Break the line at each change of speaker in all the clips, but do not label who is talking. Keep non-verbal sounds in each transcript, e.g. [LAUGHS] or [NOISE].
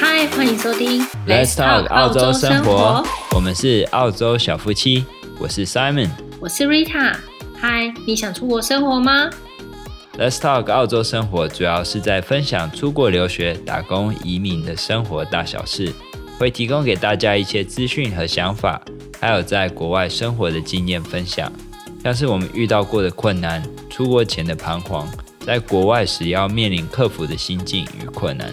嗨，欢迎收听
Let's Talk 澳洲生活。我们是澳洲小夫妻，我是 Simon，
我是 Rita。嗨，你想出国生活吗
？Let's Talk 澳洲生活主要是在分享出国留学、打工、移民的生活大小事，会提供给大家一些资讯和想法，还有在国外生活的经验分享，像是我们遇到过的困难、出国前的彷徨。在国外时要面临克服的心境与困难，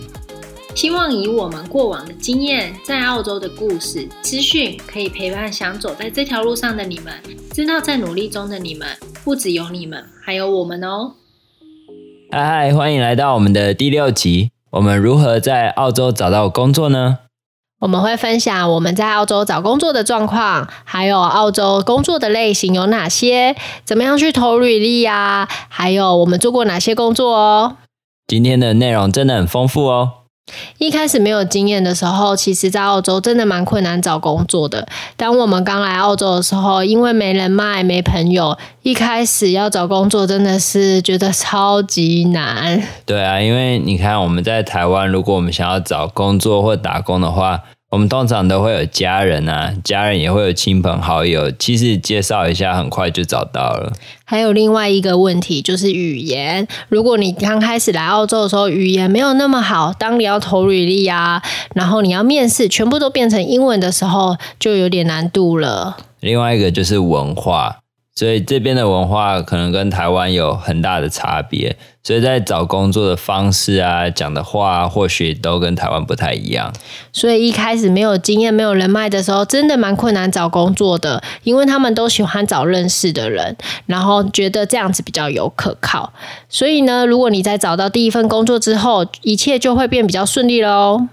希望以我们过往的经验，在澳洲的故事资讯，可以陪伴想走在这条路上的你们，知道在努力中的你们，不只有你们，还有我们哦。
嗨嗨，欢迎来到我们的第六集。我们如何在澳洲找到工作呢？
我们会分享我们在澳洲找工作的状况，还有澳洲工作的类型有哪些，怎么样去投履历呀？还有我们做过哪些工作哦。
今天的内容真的很丰富哦。
一开始没有经验的时候，其实，在澳洲真的蛮困难找工作的。当我们刚来澳洲的时候，因为没人脉、没朋友，一开始要找工作真的是觉得超级难。
对啊，因为你看我们在台湾，如果我们想要找工作或打工的话，我们通常都会有家人啊，家人也会有亲朋好友，其实介绍一下，很快就找到了。
还有另外一个问题就是语言，如果你刚开始来澳洲的时候语言没有那么好，当你要投履历啊，然后你要面试，全部都变成英文的时候，就有点难度了。
另外一个就是文化。所以这边的文化可能跟台湾有很大的差别，所以在找工作的方式啊，讲的话或许都跟台湾不太一样。
所以一开始没有经验、没有人脉的时候，真的蛮困难找工作的，因为他们都喜欢找认识的人，然后觉得这样子比较有可靠。所以呢，如果你在找到第一份工作之后，一切就会变比较顺利喽。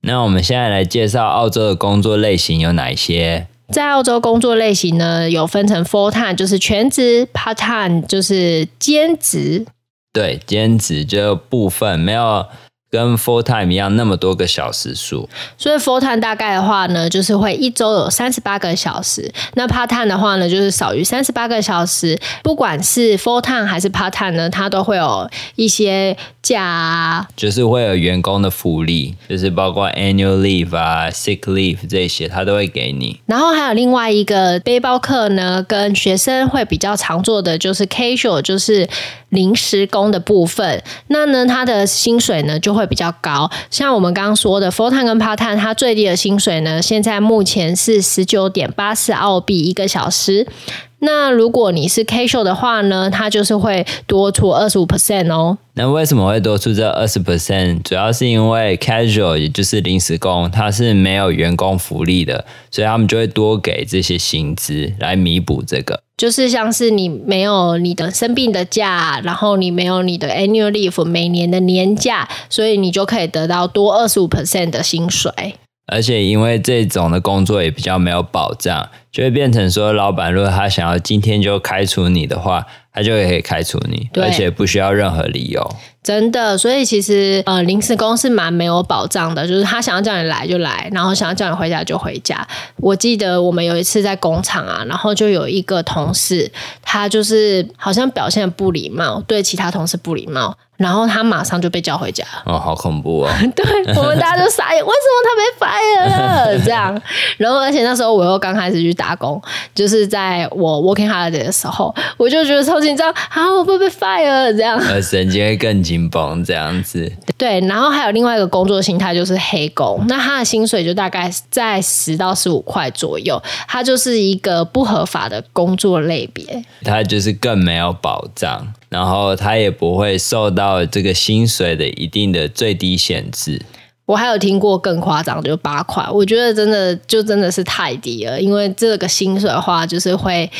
那我们现在来介绍澳洲的工作类型有哪一些？
在澳洲工作类型呢，有分成 full time，就是全职；part time，就是兼职。
对，兼职就部分没有。跟 full time 一样那么多个小时数，
所以 full time 大概的话呢，就是会一周有三十八个小时。那 part time 的话呢，就是少于三十八个小时。不管是 full time 还是 part time 呢，它都会有一些假啊，
就是会有员工的福利，就是包括 annual leave 啊、sick leave 这些，它都会给你。
然后还有另外一个背包客呢，跟学生会比较常做的就是 casual，就是临时工的部分。那呢，他的薪水呢就会。比较高，像我们刚刚说的 full time 跟 part time，它最低的薪水呢，现在目前是十九点八四澳币一个小时。那如果你是 casual 的话呢，它就是会多出二十五 percent 哦。
那为什么会多出这二十 percent？主要是因为 casual 也就是临时工，它是没有员工福利的，所以他们就会多给这些薪资来弥补这个。
就是像是你没有你的生病的假，然后你没有你的 annual leave 每年的年假，所以你就可以得到多二十五 percent 的薪水。
而且因为这种的工作也比较没有保障，就会变成说，老板如果他想要今天就开除你的话，他就可以开除你，而且不需要任何理由。
真的，所以其实呃，临时工是蛮没有保障的，就是他想要叫你来就来，然后想要叫你回家就回家。我记得我们有一次在工厂啊，然后就有一个同事，他就是好像表现不礼貌，对其他同事不礼貌。然后他马上就被叫回家。
哦，好恐怖啊！[LAUGHS]
对，我们大家都傻眼，为什么他被 fire 了？这样，[LAUGHS] 然后而且那时候我又刚开始去打工，就是在我 working holiday 的时候，我就觉得超紧张，啊，我会被 fire 这样。呃，
神经会更紧绷这样子。
对，然后还有另外一个工作形态就是黑工，那他的薪水就大概在十到十五块左右，他就是一个不合法的工作类别，
他就是更没有保障。然后他也不会受到这个薪水的一定的最低限制。
我还有听过更夸张，就八块，我觉得真的就真的是太低了，因为这个薪水的话，就是会。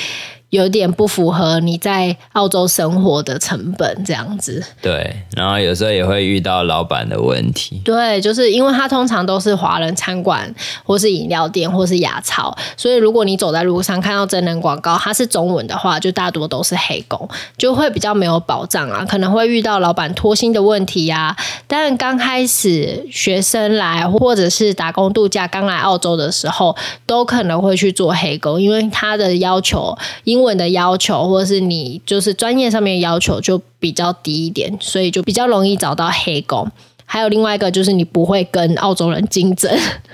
有点不符合你在澳洲生活的成本这样子。
对，然后有时候也会遇到老板的问题。
对，就是因为他通常都是华人餐馆，或是饮料店，或是亚超，所以如果你走在路上看到真人广告，它是中文的话，就大多都是黑工，就会比较没有保障啊，可能会遇到老板拖薪的问题呀、啊。但刚开始学生来，或者是打工度假刚来澳洲的时候，都可能会去做黑工，因为他的要求因英文的要求，或者是你就是专业上面的要求就比较低一点，所以就比较容易找到黑工。还有另外一个就是你不会跟澳洲人竞争。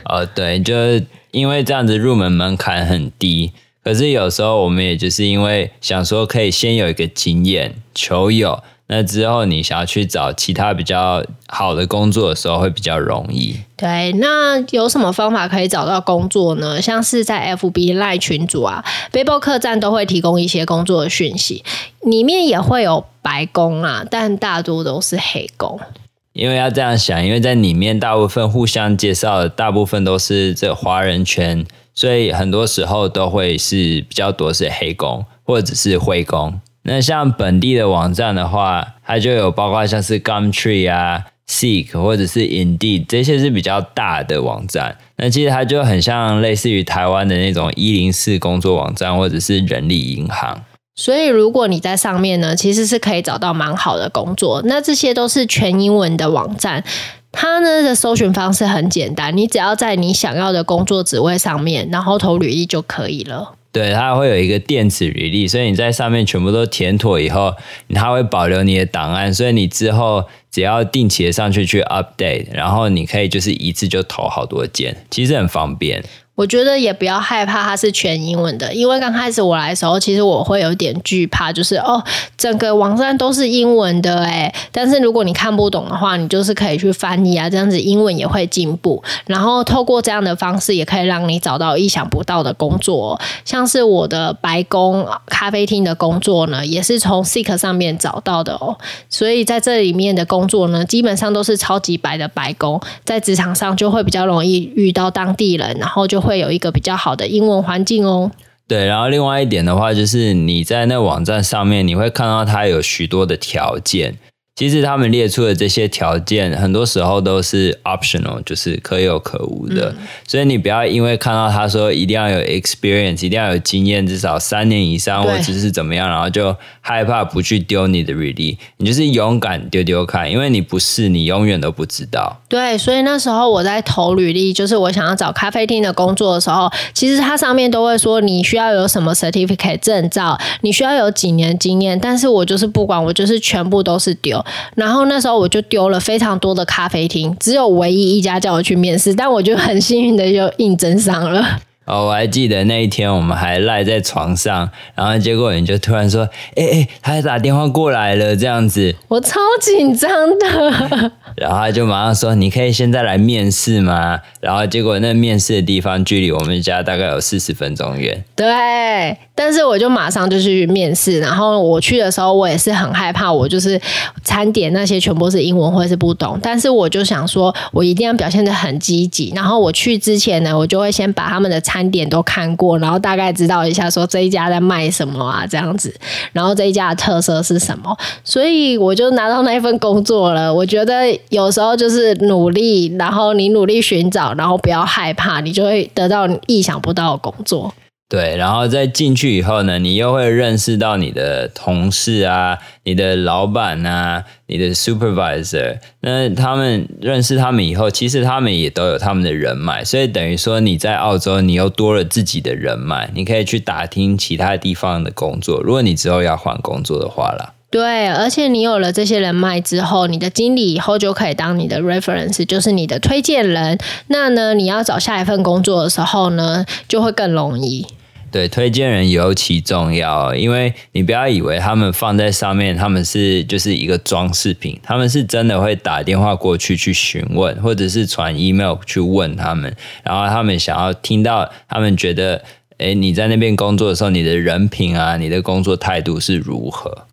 哦，[LAUGHS] 对，就是因为这样子入门门槛很低。可是有时候我们也就是因为想说可以先有一个经验，求有，那之后你想要去找其他比较好的工作的时候会比较容易。
对，那有什么方法可以找到工作呢？像是在 FB Line 群组啊，背包客栈都会提供一些工作的讯息，里面也会有白工啊，但大多都是黑工。
因为要这样想，因为在里面大部分互相介绍的大部分都是这华人圈。所以很多时候都会是比较多是黑工或者是灰工。那像本地的网站的话，它就有包括像是 Gumtree 啊、Seek 或者是 Indeed 这些是比较大的网站。那其实它就很像类似于台湾的那种一零四工作网站或者是人力银行。
所以如果你在上面呢，其实是可以找到蛮好的工作。那这些都是全英文的网站。它呢的搜寻方式很简单，你只要在你想要的工作职位上面，然后投履历就可以了。
对，它会有一个电子履历，所以你在上面全部都填妥以后，它会保留你的档案，所以你之后只要定期的上去去 update，然后你可以就是一次就投好多件，其实很方便。
我觉得也不要害怕它是全英文的，因为刚开始我来的时候，其实我会有点惧怕，就是哦，整个网站都是英文的诶，但是如果你看不懂的话，你就是可以去翻译啊，这样子英文也会进步。然后透过这样的方式，也可以让你找到意想不到的工作，像是我的白宫咖啡厅的工作呢，也是从 Seek 上面找到的哦。所以在这里面的工作呢，基本上都是超级白的白宫，在职场上就会比较容易遇到当地人，然后就。会有一个比较好的英文环境哦。
对，然后另外一点的话，就是你在那网站上面，你会看到它有许多的条件。其实他们列出的这些条件，很多时候都是 optional，就是可有可无的。嗯、所以你不要因为看到他说一定要有 experience，一定要有经验，至少三年以上，或者是怎么样，然后就害怕不去丢你的履历。你就是勇敢丢丢看，因为你不试，你永远都不知道。
对，所以那时候我在投履历，就是我想要找咖啡厅的工作的时候，其实它上面都会说你需要有什么 certificate 证照，你需要有几年经验，但是我就是不管，我就是全部都是丢。然后那时候我就丢了非常多的咖啡厅，只有唯一一家叫我去面试，但我就很幸运的就应征上了。
哦，我还记得那一天我们还赖在床上，然后结果你就突然说：“哎、欸、哎、欸，他还打电话过来了。”这样子，
我超紧张的。[LAUGHS]
然后他就马上说：“你可以现在来面试吗？”然后结果那面试的地方距离我们家大概有四十分钟远。
对，但是我就马上就去面试。然后我去的时候，我也是很害怕，我就是餐点那些全部是英文或者是不懂。但是我就想说，我一定要表现的很积极。然后我去之前呢，我就会先把他们的餐餐点都看过，然后大概知道一下说这一家在卖什么啊，这样子，然后这一家的特色是什么，所以我就拿到那一份工作了。我觉得有时候就是努力，然后你努力寻找，然后不要害怕，你就会得到意想不到的工作。
对，然后再进去以后呢，你又会认识到你的同事啊，你的老板啊，你的 supervisor。那他们认识他们以后，其实他们也都有他们的人脉，所以等于说你在澳洲，你又多了自己的人脉，你可以去打听其他地方的工作。如果你之后要换工作的话啦。
对，而且你有了这些人脉之后，你的经理以后就可以当你的 reference，就是你的推荐人。那呢，你要找下一份工作的时候呢，就会更容易。
对，推荐人尤其重要，因为你不要以为他们放在上面，他们是就是一个装饰品，他们是真的会打电话过去去询问，或者是传 email 去问他们，然后他们想要听到，他们觉得，诶，你在那边工作的时候，你的人品啊，你的工作态度是如何？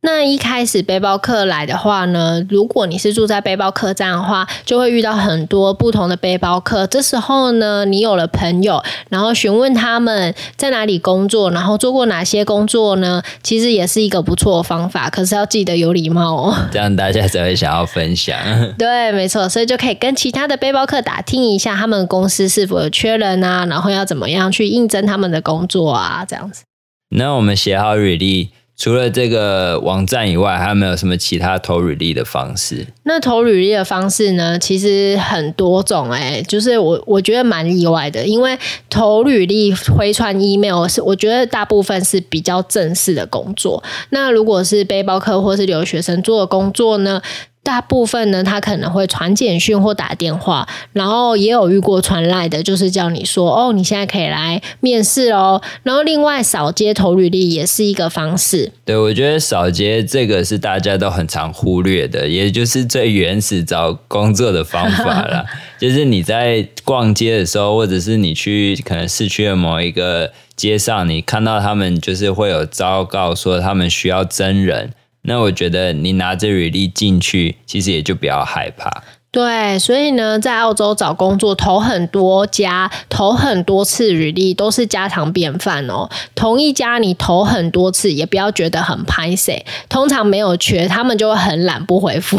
那一开始背包客来的话呢，如果你是住在背包客栈的话，就会遇到很多不同的背包客。这时候呢，你有了朋友，然后询问他们在哪里工作，然后做过哪些工作呢？其实也是一个不错的方法。可是要记得有礼貌哦，
这样大家才会想要分享。[LAUGHS]
对，没错，所以就可以跟其他的背包客打听一下，他们公司是否有缺人啊，然后要怎么样去应征他们的工作啊，这样子。
那我们写好履历。除了这个网站以外，还有没有什么其他投履历的方式？
那投履历的方式呢？其实很多种哎、就是我我觉得蛮意外的，因为投履历回传 email 是我觉得大部分是比较正式的工作。那如果是背包客或是留学生做的工作呢？大部分呢，他可能会传简讯或打电话，然后也有遇过传赖的，就是叫你说哦，你现在可以来面试哦。然后另外扫街投履历也是一个方式。
对，我觉得扫街这个是大家都很常忽略的，也就是最原始找工作的方法了。[LAUGHS] 就是你在逛街的时候，或者是你去可能市区的某一个街上，你看到他们就是会有昭告说他们需要真人，那我觉得你拿着履历进去，其实也就不要害怕。
对，所以呢，在澳洲找工作，投很多家，投很多次履历都是家常便饭哦。同一家你投很多次，也不要觉得很拍谢。通常没有缺，他们就会很懒不回复。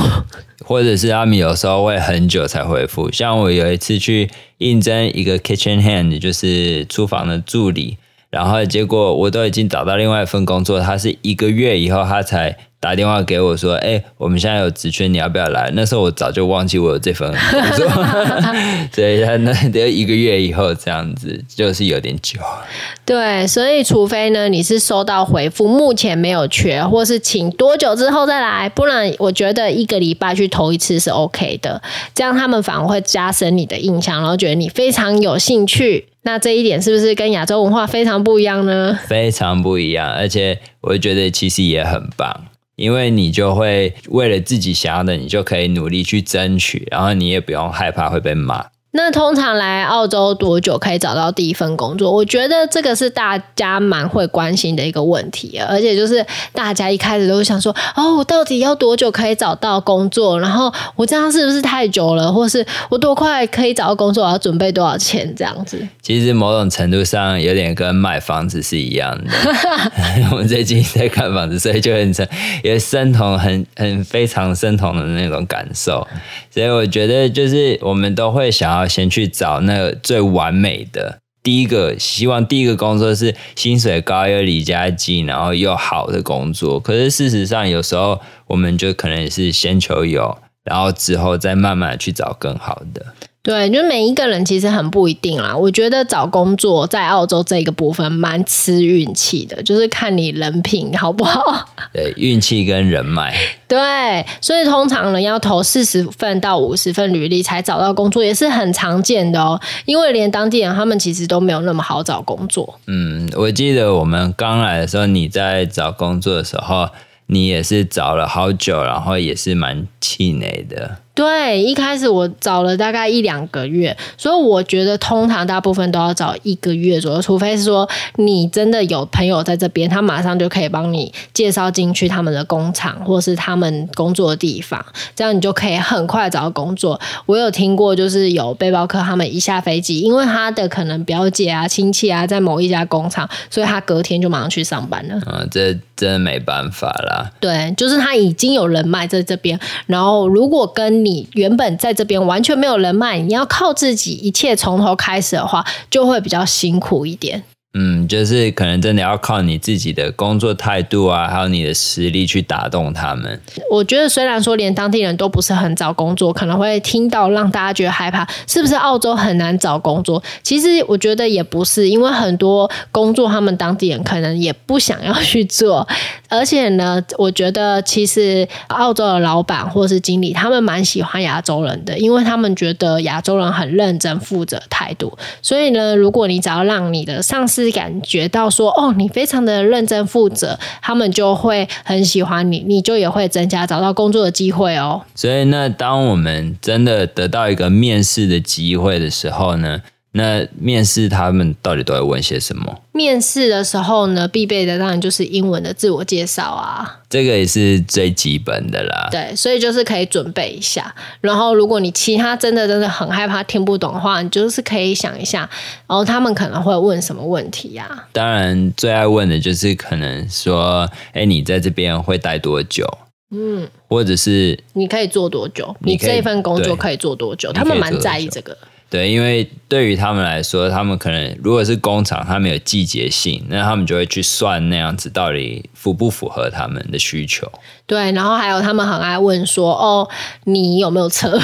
或者是他们有时候会很久才回复，像我有一次去应征一个 kitchen hand，就是厨房的助理，然后结果我都已经找到另外一份工作，他是一个月以后他才。打电话给我说：“哎、欸，我们现在有职缺，你要不要来？”那时候我早就忘记我有这份工作，[LAUGHS] 所以他那得一个月以后这样子，就是有点久。
对，所以除非呢你是收到回复，目前没有缺，或是请多久之后再来，不然我觉得一个礼拜去投一次是 OK 的，这样他们反而会加深你的印象，然后觉得你非常有兴趣。[LAUGHS] 那这一点是不是跟亚洲文化非常不一样呢？[LAUGHS]
非常不一样，而且我觉得其实也很棒。因为你就会为了自己想要的，你就可以努力去争取，然后你也不用害怕会被骂。
那通常来澳洲多久可以找到第一份工作？我觉得这个是大家蛮会关心的一个问题，而且就是大家一开始都想说，哦，我到底要多久可以找到工作？然后我这样是不是太久了？或是我多快可以找到工作？我要准备多少钱？这样子？
其实某种程度上有点跟买房子是一样的。[LAUGHS] [LAUGHS] 我们最近在看房子，所以就很成也深同很很非常深同的那种感受。所以我觉得就是我们都会想要。要先去找那个最完美的第一个，希望第一个工作是薪水高又离家近，然后又好的工作。可是事实上，有时候我们就可能是先求有，然后之后再慢慢去找更好的。
对，就每一个人其实很不一定啦。我觉得找工作在澳洲这个部分蛮吃运气的，就是看你人品好不好。[LAUGHS]
对，运气跟人脉。
对，所以通常呢要投四十份到五十份履历才找到工作，也是很常见的哦。因为连当地人他们其实都没有那么好找工作。
嗯，我记得我们刚来的时候，你在找工作的时候，你也是找了好久，然后也是蛮气馁的。
对，一开始我找了大概一两个月，所以我觉得通常大部分都要找一个月左右，除非是说你真的有朋友在这边，他马上就可以帮你介绍进去他们的工厂或是他们工作的地方，这样你就可以很快找到工作。我有听过，就是有背包客他们一下飞机，因为他的可能表姐啊、亲戚啊在某一家工厂，所以他隔天就马上去上班了。
嗯，这真的没办法啦。
对，就是他已经有人脉在这边，然后如果跟你。你原本在这边完全没有人脉，你要靠自己一切从头开始的话，就会比较辛苦一点。
嗯，就是可能真的要靠你自己的工作态度啊，还有你的实力去打动他们。
我觉得虽然说连当地人都不是很找工作，可能会听到让大家觉得害怕，是不是澳洲很难找工作？其实我觉得也不是，因为很多工作他们当地人可能也不想要去做。而且呢，我觉得其实澳洲的老板或是经理他们蛮喜欢亚洲人的，因为他们觉得亚洲人很认真负责态度。所以呢，如果你只要让你的上司是感觉到说哦，你非常的认真负责，他们就会很喜欢你，你就也会增加找到工作的机会哦。
所以，那当我们真的得到一个面试的机会的时候呢？那面试他们到底都会问些什么？
面试的时候呢，必备的当然就是英文的自我介绍啊，
这个也是最基本的啦。
对，所以就是可以准备一下。然后，如果你其他真的真的很害怕听不懂的话，你就是可以想一下，然后他们可能会问什么问题呀、啊？
当然，最爱问的就是可能说，哎，你在这边会待多久？嗯，或者是
你可以做多久？你这一份工作可以做多久？他们蛮在意这个。
对，因为对于他们来说，他们可能如果是工厂，他们有季节性，那他们就会去算那样子到底符不符合他们的需求。
对，然后还有他们很爱问说：“哦，你有没有车？”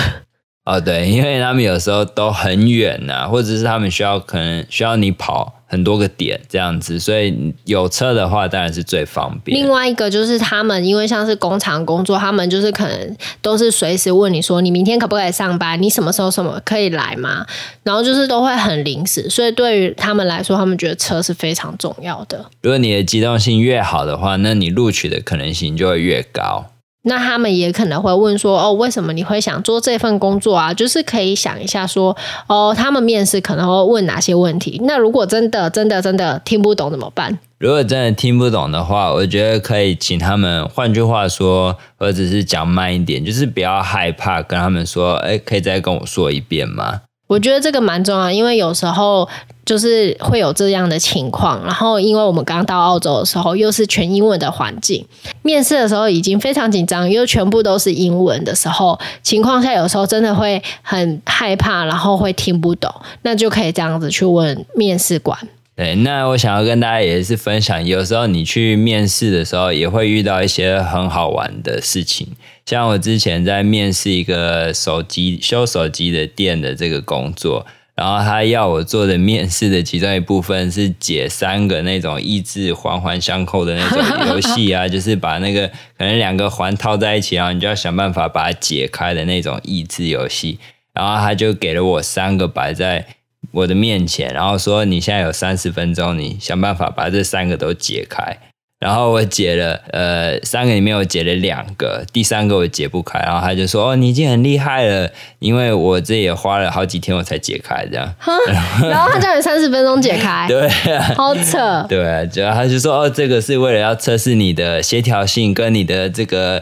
哦，对，因为他们有时候都很远呐、啊，或者是他们需要可能需要你跑。很多个点这样子，所以有车的话当然是最方便。
另外一个就是他们因为像是工厂工作，他们就是可能都是随时问你说，你明天可不可以上班？你什么时候什么可以来吗？然后就是都会很临时，所以对于他们来说，他们觉得车是非常重要的。
如果你的机动性越好的话，那你录取的可能性就会越高。
那他们也可能会问说：“哦，为什么你会想做这份工作啊？”就是可以想一下说：“哦，他们面试可能会问哪些问题？那如果真的、真的、真的听不懂怎么办？”
如果真的听不懂的话，我觉得可以请他们，换句话说，或者是讲慢一点，就是不要害怕跟他们说：“哎，可以再跟我说一遍吗？”
我觉得这个蛮重要，因为有时候。就是会有这样的情况，然后因为我们刚到澳洲的时候，又是全英文的环境，面试的时候已经非常紧张，又全部都是英文的时候，情况下有时候真的会很害怕，然后会听不懂，那就可以这样子去问面试官。
对，那我想要跟大家也是分享，有时候你去面试的时候，也会遇到一些很好玩的事情，像我之前在面试一个手机修手机的店的这个工作。然后他要我做的面试的其中一部分是解三个那种益智环环相扣的那种游戏啊，[LAUGHS] 就是把那个可能两个环套在一起，然后你就要想办法把它解开的那种益智游戏。然后他就给了我三个摆在我的面前，然后说，你现在有三十分钟，你想办法把这三个都解开。然后我解了，呃，三个里面我解了两个，第三个我解不开。然后他就说：“哦，你已经很厉害了，因为我这也花了好几天我才解开这样。” [LAUGHS]
然后他叫你三十分钟解开，
对啊，
好扯。
对啊，就他就说：“哦，这个是为了要测试你的协调性跟你的这个。”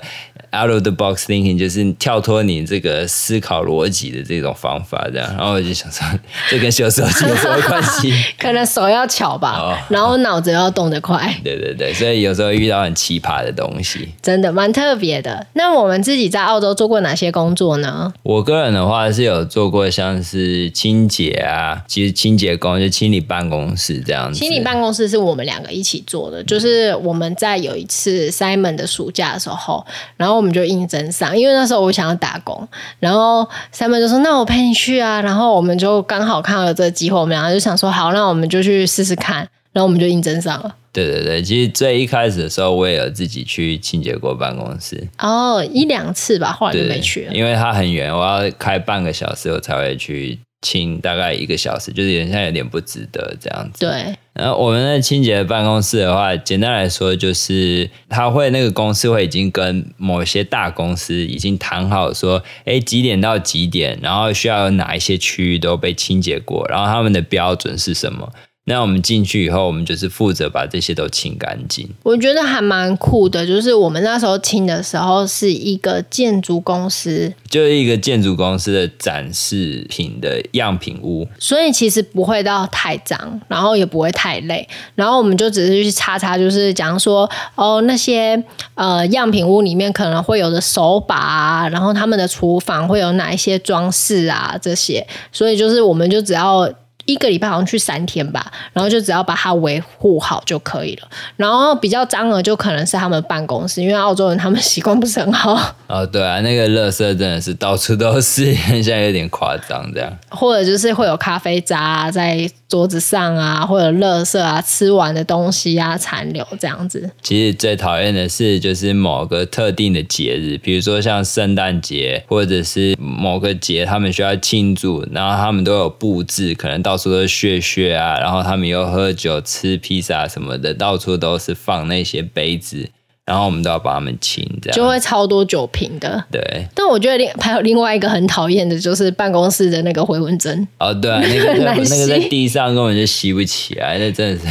Out of the box thinking 就是跳脱你这个思考逻辑的这种方法，这样，然后我就想说，这跟修手机有什么关系？[LAUGHS]
可能手要巧吧，oh, 然后脑子要动得快。
对对对，所以有时候遇到很奇葩的东西，
真的蛮特别的。那我们自己在澳洲做过哪些工作呢？
我个人的话是有做过像是清洁啊，其实清洁工就清理办公室这样子。
清理办公室是我们两个一起做的，就是我们在有一次 Simon 的暑假的时候，然后。我们就应征上，因为那时候我想要打工，然后 Simon 就说：“那我陪你去啊。”然后我们就刚好看到了这个机会，我们两个就想说：“好，那我们就去试试看。”然后我们就应征上了。
对对对，其实最一开始的时候，我也有自己去清洁过办公室
哦，一两次吧，后来就没去了，
因为它很远，我要开半个小时我才会去。清大概一个小时，就是现在有点不值得这样子。
对，
然后我们的清洁办公室的话，简单来说就是，他会那个公司会已经跟某些大公司已经谈好说，哎，几点到几点，然后需要有哪一些区域都被清洁过，然后他们的标准是什么。那我们进去以后，我们就是负责把这些都清干净。
我觉得还蛮酷的，就是我们那时候清的时候是一个建筑公司，
就是一个建筑公司的展示品的样品屋，
所以其实不会到太脏，然后也不会太累，然后我们就只是去擦擦，就是讲说哦那些呃样品屋里面可能会有的手把啊，然后他们的厨房会有哪一些装饰啊这些，所以就是我们就只要。一个礼拜好像去三天吧，然后就只要把它维护好就可以了。然后比较脏的就可能是他们办公室，因为澳洲人他们习惯不是很好。[LAUGHS]
哦，对啊，那个垃圾真的是到处都是，[LAUGHS] 现在有点夸张这样。
或者就是会有咖啡渣在桌子上啊，或者垃圾啊，吃完的东西啊残留这样子。
其实最讨厌的是就是某个特定的节日，比如说像圣诞节或者是某个节，他们需要庆祝，然后他们都有布置，可能到。到处都是屑屑啊，然后他们又喝酒、吃披萨什么的，到处都是放那些杯子，然后我们都要帮他们清，这样就
会超多酒瓶的。
对，
但我觉得另还有另外一个很讨厌的，就是办公室的那个回纹针。
哦，对啊，那个那个 [LAUGHS] 在地上根本就吸不起来，那真的是。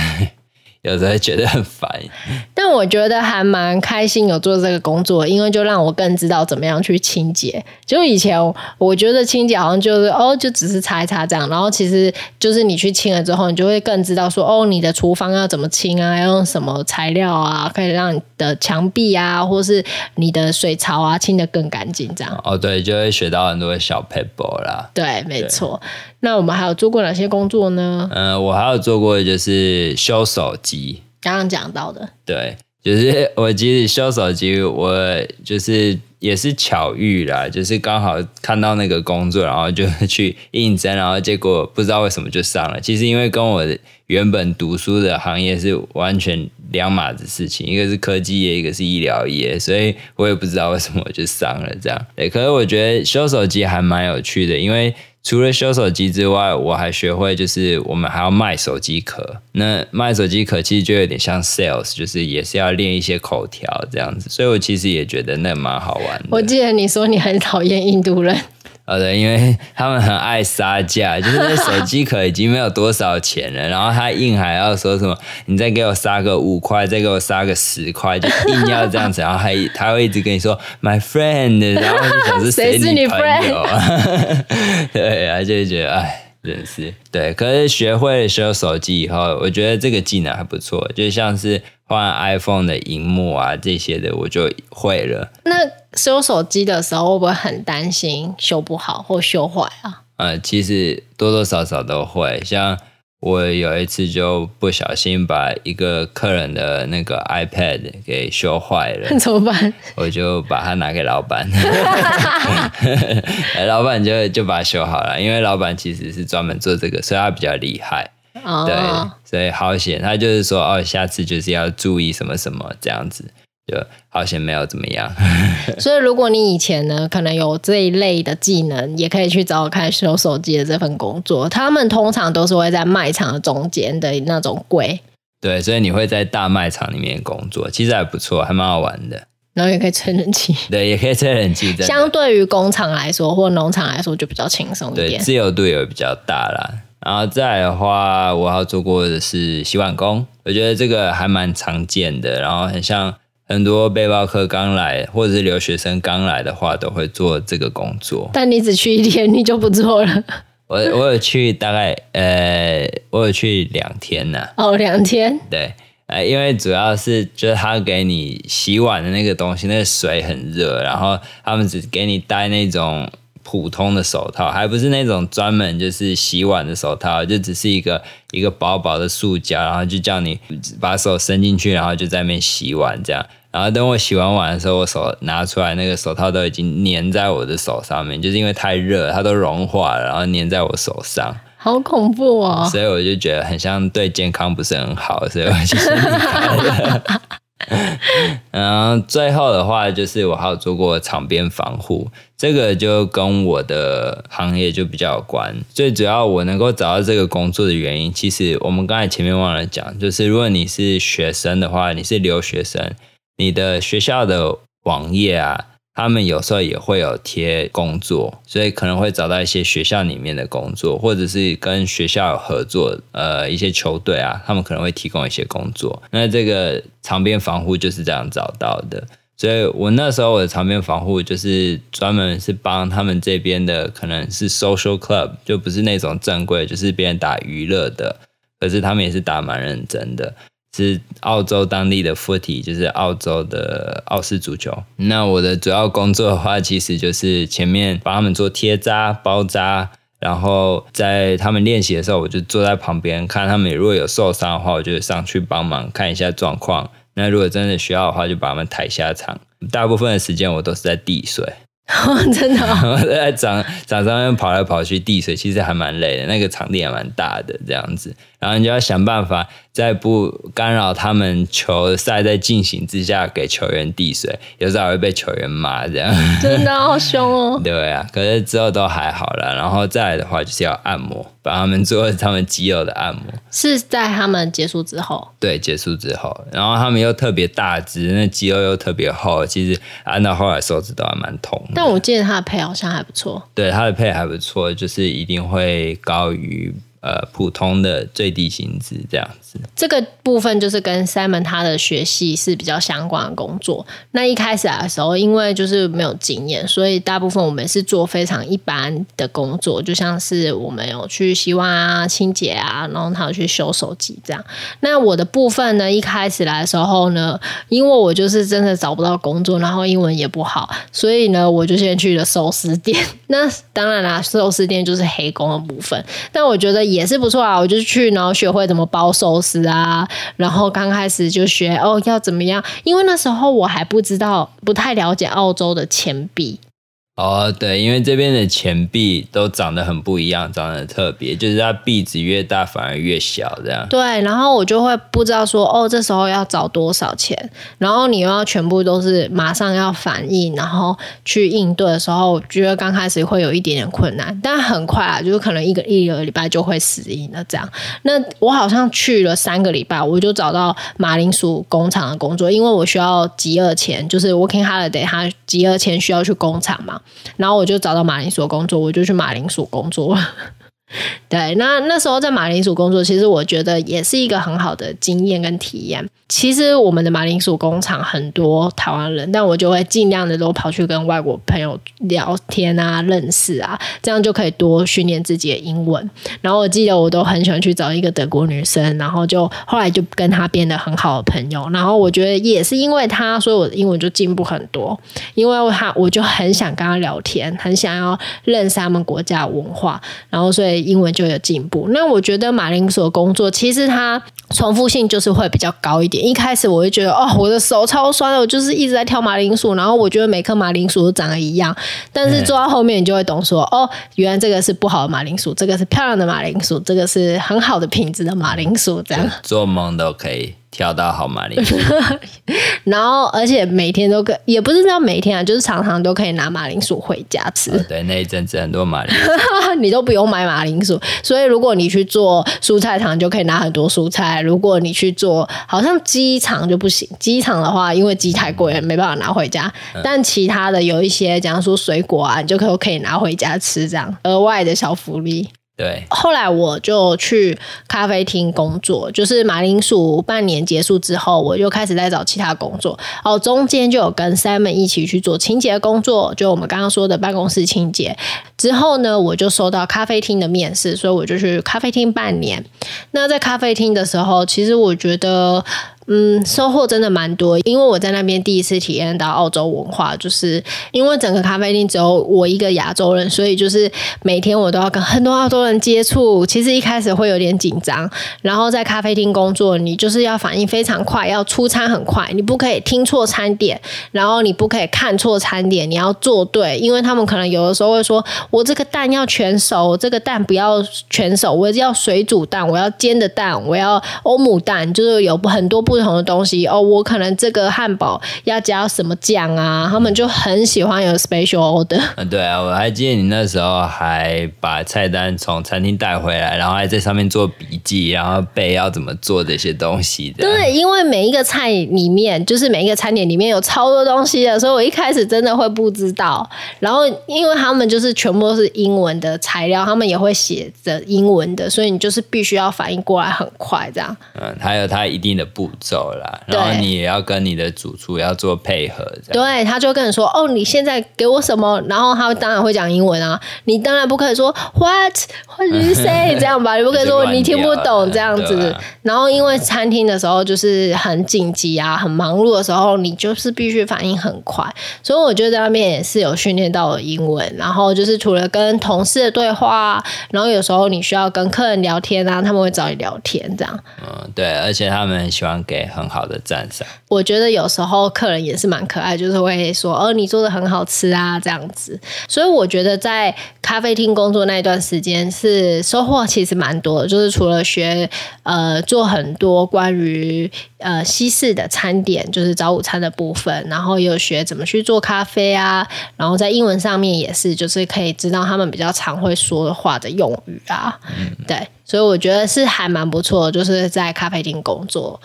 有时候觉得很烦，
但我觉得还蛮开心有做这个工作，因为就让我更知道怎么样去清洁。就以前我觉得清洁好像就是哦，就只是擦一擦这样，然后其实就是你去清了之后，你就会更知道说哦，你的厨房要怎么清啊，要用什么材料啊，可以让你的墙壁啊，或是你的水槽啊清得更干净这样。
哦，对，就会学到很多小 paper 啦。
对，没错。那我们还有做过哪些工作呢？
嗯，我还有做过的就是修手机，
刚刚讲到的。
对，就是 [LAUGHS] 我其实修手机，我就是也是巧遇啦，就是刚好看到那个工作，然后就 [LAUGHS] 去应征，然后结果不知道为什么就上了。其实因为跟我原本读书的行业是完全两码子事情，一个是科技业，一个是医疗业，所以我也不知道为什么我就上了这样。对，可是我觉得修手机还蛮有趣的，因为。除了修手机之外，我还学会就是我们还要卖手机壳。那卖手机壳其实就有点像 sales，就是也是要练一些口条这样子。所以我其实也觉得那蛮好玩的。
我记得你说你很讨厌印度人。
好的，因为 [LAUGHS] 他们很爱杀价，就是那手机壳已经没有多少钱了，然后他硬还要说什么，你再给我杀个五块，再给我杀个十块，就硬要这样子，然后还他会一直跟你说 my friend，然后就想是谁是你朋友啊？[LAUGHS] 对啊，就觉得哎，真是对。可是学会修手机以后，我觉得这个技能还不错，就像是换 iPhone 的荧幕啊这些的，我就会了。
那修手机的时候会不会很担心修不好或修坏啊？
呃，其实多多少少都会。像我有一次就不小心把一个客人的那个 iPad 给修坏了，[LAUGHS]
怎么办？
我就把它拿给老板，[LAUGHS] [LAUGHS] 老板就就把它修好了。因为老板其实是专门做这个，所以他比较厉害。哦，对，所以好险，他就是说哦，下次就是要注意什么什么这样子。就好像没有怎么样，[LAUGHS]
所以如果你以前呢，可能有这一类的技能，也可以去找我看修手机的这份工作。他们通常都是会在卖场的中间的那种柜。
对，所以你会在大卖场里面工作，其实还不错，还蛮好玩的。
然后也可以吹冷气，
对，也可以吹冷气。
相对于工厂来说，或农场来说，就比较轻松一点，
对，自由度也比较大啦。然后再来的话，我要做过的是洗碗工，我觉得这个还蛮常见的，然后很像。很多背包客刚来，或者是留学生刚来的话，都会做这个工作。
但你只去一天，你就不做了。
我我有去大概呃，我有去两天呢、啊。
哦，两天。
对，呃，因为主要是就是他给你洗碗的那个东西，那个水很热，然后他们只给你带那种普通的手套，还不是那种专门就是洗碗的手套，就只是一个一个薄薄的塑胶，然后就叫你把手伸进去，然后就在那边洗碗这样。然后等我洗完碗的时候，我手拿出来，那个手套都已经粘在我的手上面，就是因为太热，它都融化了，然后粘在我手上，
好恐怖哦！
所以我就觉得很像对健康不是很好，所以我就。[LAUGHS] [LAUGHS] 然后最后的话，就是我还有做过场边防护，这个就跟我的行业就比较有关。最主要我能够找到这个工作的原因，其实我们刚才前面忘了讲，就是如果你是学生的话，你是留学生。你的学校的网页啊，他们有时候也会有贴工作，所以可能会找到一些学校里面的工作，或者是跟学校合作，呃，一些球队啊，他们可能会提供一些工作。那这个长边防护就是这样找到的，所以我那时候我的长边防护就是专门是帮他们这边的，可能是 social club，就不是那种正规，就是别人打娱乐的，可是他们也是打蛮认真的。是澳洲当地的 footy，就是澳洲的澳式足球。那我的主要工作的话，其实就是前面帮他们做贴扎、包扎，然后在他们练习的时候，我就坐在旁边看他们。如果有受伤的话，我就上去帮忙看一下状况。那如果真的需要的话，就把他们抬下场。大部分的时间我都是在递水。
哦、真的、[LAUGHS]
在场场上面跑来跑去递水，其实还蛮累的。那个场地也蛮大的，这样子，然后你就要想办法在不干扰他们球赛在进行之下给球员递水，有时候还会被球员骂，这样
真的好凶哦。[LAUGHS]
对啊，可是之后都还好了。然后再来的话，就是要按摩，帮他们做他们肌肉的按摩。
是在他们结束之后？
对，结束之后，然后他们又特别大只，那肌肉又特别厚，其实按到后来手指都还蛮痛。
但我记得他的配好像还不错，
对，他的配还不错，就是一定会高于。呃，普通的最低薪资这样子，
这个部分就是跟 Simon 他的学系是比较相关的工作。那一开始来的时候，因为就是没有经验，所以大部分我们是做非常一般的工作，就像是我们有去洗碗啊、清洁啊，然后他有去修手机这样。那我的部分呢，一开始来的时候呢，因为我就是真的找不到工作，然后英文也不好，所以呢，我就先去了寿司店。[LAUGHS] 那当然啦，寿司店就是黑工的部分，但我觉得。也是不错啊。我就去，然后学会怎么包寿司啊，然后刚开始就学哦要怎么样，因为那时候我还不知道，不太了解澳洲的钱币。
哦，对，因为这边的钱币都长得很不一样，长得很特别，就是它币值越大反而越小，这样。
对，然后我就会不知道说，哦，这时候要找多少钱，然后你又要全部都是马上要反应，然后去应对的时候，我觉得刚开始会有一点点困难，但很快啊，就是可能一个一个礼拜就会适应了这样。那我好像去了三个礼拜，我就找到马铃薯工厂的工作，因为我需要集二钱，就是 working holiday，他集二钱需要去工厂嘛。然后我就找到马铃薯工作，我就去马铃薯工作。对，那那时候在马铃薯工作，其实我觉得也是一个很好的经验跟体验。其实我们的马铃薯工厂很多台湾人，但我就会尽量的都跑去跟外国朋友聊天啊、认识啊，这样就可以多训练自己的英文。然后我记得我都很喜欢去找一个德国女生，然后就后来就跟她变得很好的朋友。然后我觉得也是因为她，所以我的英文就进步很多。因为她，我就很想跟她聊天，很想要认识他们国家的文化，然后所以英文就有进步。那我觉得马铃薯的工作其实它重复性就是会比较高一点。一开始我就觉得哦，我的手超酸的，我就是一直在挑马铃薯，然后我觉得每颗马铃薯都长得一样。但是做到后面，你就会懂说，哦，原来这个是不好的马铃薯，这个是漂亮的马铃薯，这个是很好的品质的马铃薯，这样
做梦都可以。挑到好马铃薯，[LAUGHS]
然后而且每天都可，也不是说每天啊，就是常常都可以拿马铃薯回家吃。
哦、对，那一阵子很多马铃薯，[LAUGHS]
你都不用买马铃薯，所以如果你去做蔬菜场，就可以拿很多蔬菜。如果你去做，好像鸡场就不行，鸡场的话，因为鸡太贵，没办法拿回家。嗯、但其他的有一些，假如说水果啊，你就可以可以拿回家吃，这样额外的小福利。
对，
后来我就去咖啡厅工作，就是马铃薯半年结束之后，我就开始在找其他工作。哦，中间就有跟 Simon 一起去做清洁工作，就我们刚刚说的办公室清洁。之后呢，我就收到咖啡厅的面试，所以我就去咖啡厅半年。那在咖啡厅的时候，其实我觉得。嗯，收获真的蛮多，因为我在那边第一次体验到澳洲文化，就是因为整个咖啡厅只有我一个亚洲人，所以就是每天我都要跟很多澳洲人接触。其实一开始会有点紧张，然后在咖啡厅工作，你就是要反应非常快，要出餐很快，你不可以听错餐点，然后你不可以看错餐点，你要做对，因为他们可能有的时候会说，我这个蛋要全熟，这个蛋不要全熟，我要水煮蛋，我要煎的蛋，我要欧姆蛋，就是有很多不。不同的东西哦，我可能这个汉堡要加什么酱啊？他们就很喜欢有 special order。
嗯，对啊，我还记得你那时候还把菜单从餐厅带回来，然后还在上面做笔记，然后背要怎么做这些东西
的。对，因为每一个菜里面，就是每一个餐点里面有超多东西的，所以我一开始真的会不知道。然后，因为他们就是全部都是英文的材料，他们也会写着英文的，所以你就是必须要反应过来很快，这样。
嗯，还有它一定的步。走了，然后你也要跟你的主厨要做配合，
对，他就跟你说，哦，你现在给我什么？然后他当然会讲英文啊，你当然不可以说 what what do you say [LAUGHS] 这样吧，你不可以说你听不懂这样子。啊、然后因为餐厅的时候就是很紧急啊，很忙碌的时候，你就是必须反应很快，所以我觉得在那边也是有训练到了英文。然后就是除了跟同事的对话，然后有时候你需要跟客人聊天啊，他们会找你聊天这样。
嗯，对，而且他们很喜欢。给很好的赞赏，
我觉得有时候客人也是蛮可爱，就是会说：“哦，你做的很好吃啊，这样子。”所以我觉得在咖啡厅工作那一段时间是收获其实蛮多的，就是除了学呃做很多关于呃西式的餐点，就是早午餐的部分，然后也有学怎么去做咖啡啊，然后在英文上面也是，就是可以知道他们比较常会说的话的用语啊，嗯、对，所以我觉得是还蛮不错，就是在咖啡厅工作。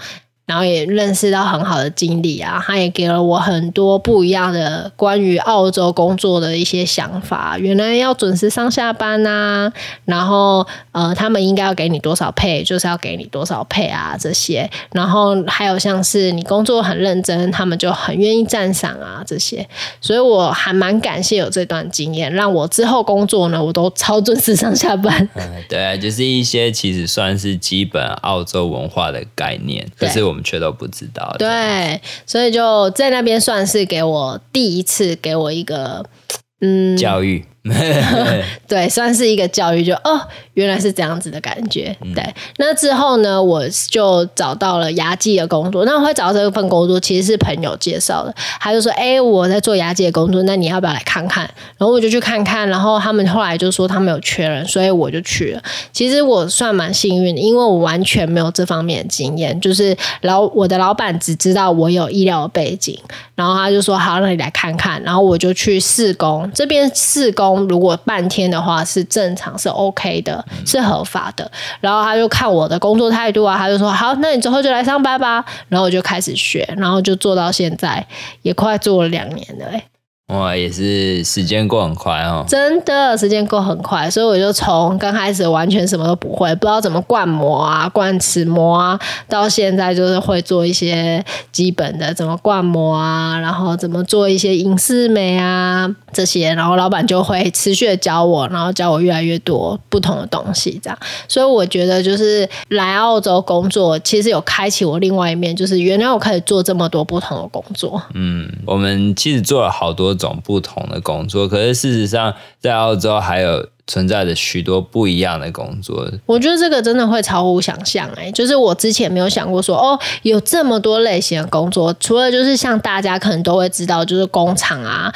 然后也认识到很好的经历啊，他也给了我很多不一样的关于澳洲工作的一些想法。原来要准时上下班啊，然后呃，他们应该要给你多少 pay，就是要给你多少 pay 啊这些。然后还有像是你工作很认真，他们就很愿意赞赏啊这些。所以我还蛮感谢有这段经验，让我之后工作呢，我都超准时上下班。
嗯，对啊，就是一些其实算是基本澳洲文化的概念，可是我。我们却都不知道，
对，所以就在那边算是给我第一次给我一个嗯
教育，[LAUGHS]
对，算是一个教育就，哦，原来是这样子的感觉。对，那之后呢，我就找到了牙技的工作。那我会找到这份工作，其实是朋友介绍的。他就说：“哎、我在做牙技的工作，那你要不要来看看？”然后我就去看看。然后他们后来就说他们有缺人，所以我就去了。其实我算蛮幸运的，因为我完全没有这方面的经验。就是老我的老板只知道我有医疗背景，然后他就说：“好，那你来看看。”然后我就去试工，这边试工。如果半天的话是正常，是 OK 的，是合法的。然后他就看我的工作态度啊，他就说好，那你之后就来上班吧。然后我就开始学，然后就做到现在，也快做了两年了欸。
哇，也是时间过很快哦，
真的时间过很快，所以我就从刚开始完全什么都不会，不知道怎么灌膜啊、灌齿膜啊，到现在就是会做一些基本的怎么灌膜啊，然后怎么做一些隐适美啊这些，然后老板就会持续的教我，然后教我越来越多不同的东西，这样，所以我觉得就是来澳洲工作，其实有开启我另外一面，就是原来我可以做这么多不同的工作。
嗯，我们其实做了好多种不同的工作，可是事实上，在澳洲还有存在着许多不一样的工作。
我觉得这个真的会超乎想象哎，就是我之前没有想过说，哦，有这么多类型的工作，除了就是像大家可能都会知道，就是工厂啊。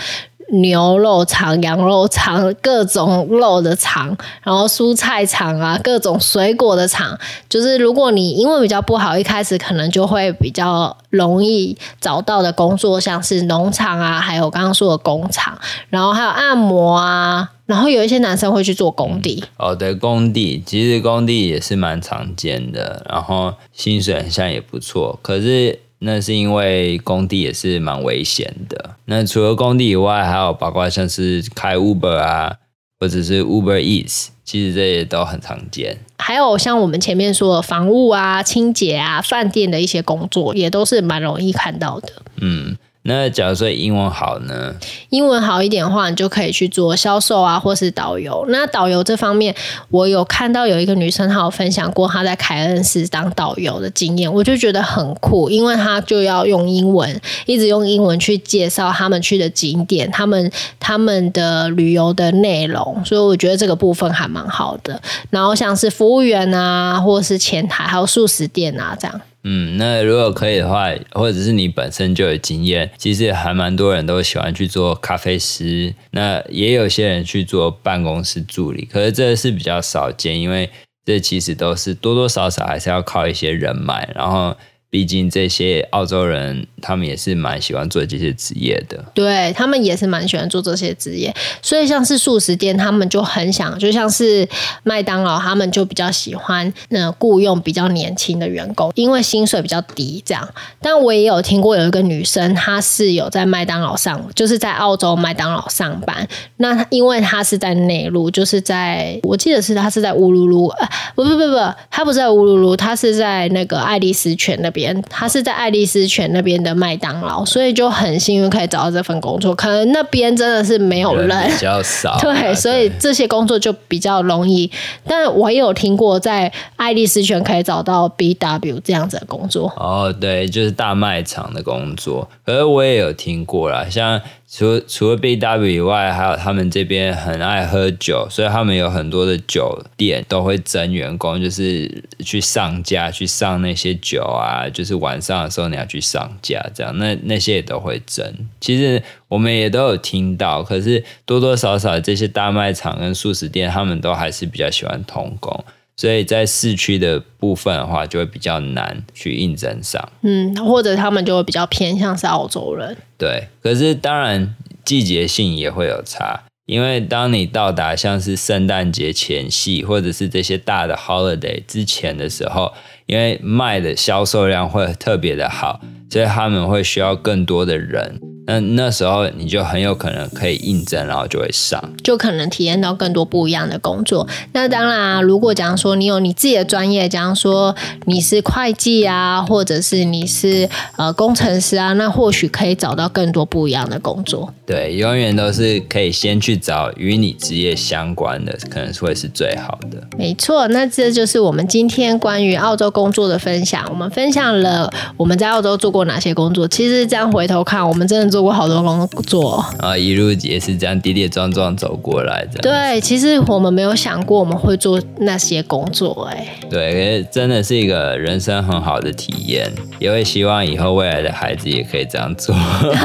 牛肉肠、羊肉肠，[LAUGHS] 各种肉的厂，然后蔬菜厂啊，各种水果的厂，就是如果你英文比较不好，一开始可能就会比较容易找到的工作，像是农场啊，还有刚刚说的工厂，然后还有按摩啊，然后有一些男生会去做工地。
哦，对，工地其实工地也是蛮常见的，然后薪水好像也不错，可是。那是因为工地也是蛮危险的。那除了工地以外，还有包括像是开 Uber 啊，或者是 Uber Eats，其实这些都很常见。
还有像我们前面说的房务啊、清洁啊、饭店的一些工作，也都是蛮容易看到的。
嗯。那假如说英文好呢？
英文好一点的话，你就可以去做销售啊，或是导游。那导游这方面，我有看到有一个女生，她有分享过她在凯恩斯当导游的经验，我就觉得很酷，因为她就要用英文，一直用英文去介绍他们去的景点，他们他们的旅游的内容，所以我觉得这个部分还蛮好的。然后像是服务员啊，或是前台，还有素食店啊，这样。
嗯，那如果可以的话，或者是你本身就有经验，其实还蛮多人都喜欢去做咖啡师。那也有些人去做办公室助理，可是这是比较少见，因为这其实都是多多少少还是要靠一些人脉，然后。毕竟这些澳洲人，他们也是蛮喜欢做这些职业的。
对，他们也是蛮喜欢做这些职业，所以像是素食店，他们就很想，就像是麦当劳，他们就比较喜欢那雇佣比较年轻的员工，因为薪水比较低。这样，但我也有听过有一个女生，她是有在麦当劳上，就是在澳洲麦当劳上班。那因为她是在内陆，就是在我记得是她是在乌鲁鲁，呃，不不不不，她不是在乌鲁鲁，她是在那个爱丽丝泉那边。他是在爱丽丝泉那边的麦当劳，所以就很幸运可以找到这份工作。可能那边真的是没有人，人
比较少，[LAUGHS]
对，所以这些工作就比较容易。但我也有听过在爱丽丝泉可以找到 BW 这样子的工作。
哦，对，就是大卖场的工作。可是我也有听过啦，像。除除了 BW 以外，还有他们这边很爱喝酒，所以他们有很多的酒店都会征员工，就是去上架去上那些酒啊，就是晚上的时候你要去上架，这样那那些也都会征。其实我们也都有听到，可是多多少少这些大卖场跟素食店，他们都还是比较喜欢童工。所以在市区的部分的话，就会比较难去应征上。
嗯，或者他们就会比较偏向是澳洲人。
对，可是当然季节性也会有差，因为当你到达像是圣诞节前夕，或者是这些大的 holiday 之前的时候，因为卖的销售量会特别的好，所以他们会需要更多的人。那那时候你就很有可能可以应征，然后就会上，
就可能体验到更多不一样的工作。那当然啊，如果假如说你有你自己的专业，假如说你是会计啊，或者是你是呃工程师啊，那或许可以找到更多不一样的工作。
对，永远都是可以先去找与你职业相关的，可能会是最好的。
没错，那这就是我们今天关于澳洲工作的分享。我们分享了我们在澳洲做过哪些工作。其实这样回头看，我们真的。做过好多工作，
啊一路也是这样跌跌撞撞走过来的。
对，其实我们没有想过我们会做那些工作，哎，
对，真的是一个人生很好的体验，也会希望以后未来的孩子也可以这样做，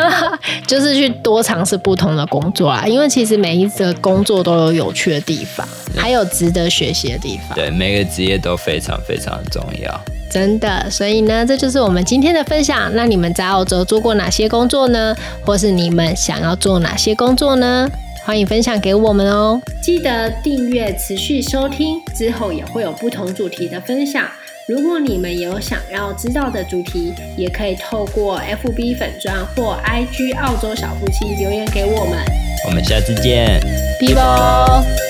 [LAUGHS]
就是去多尝试不同的工作啊，因为其实每一个工作都有有趣的地方，还有值得学习的地方。
对，每个职业都非常非常重要。
真的，所以呢，这就是我们今天的分享。那你们在澳洲做过哪些工作呢？或是你们想要做哪些工作呢？欢迎分享给我们哦！记得订阅，持续收听，之后也会有不同主题的分享。如果你们有想要知道的主题，也可以透过 FB 粉砖或 IG 澳洲小夫妻留言给我们。
我们下次见，
拜拜。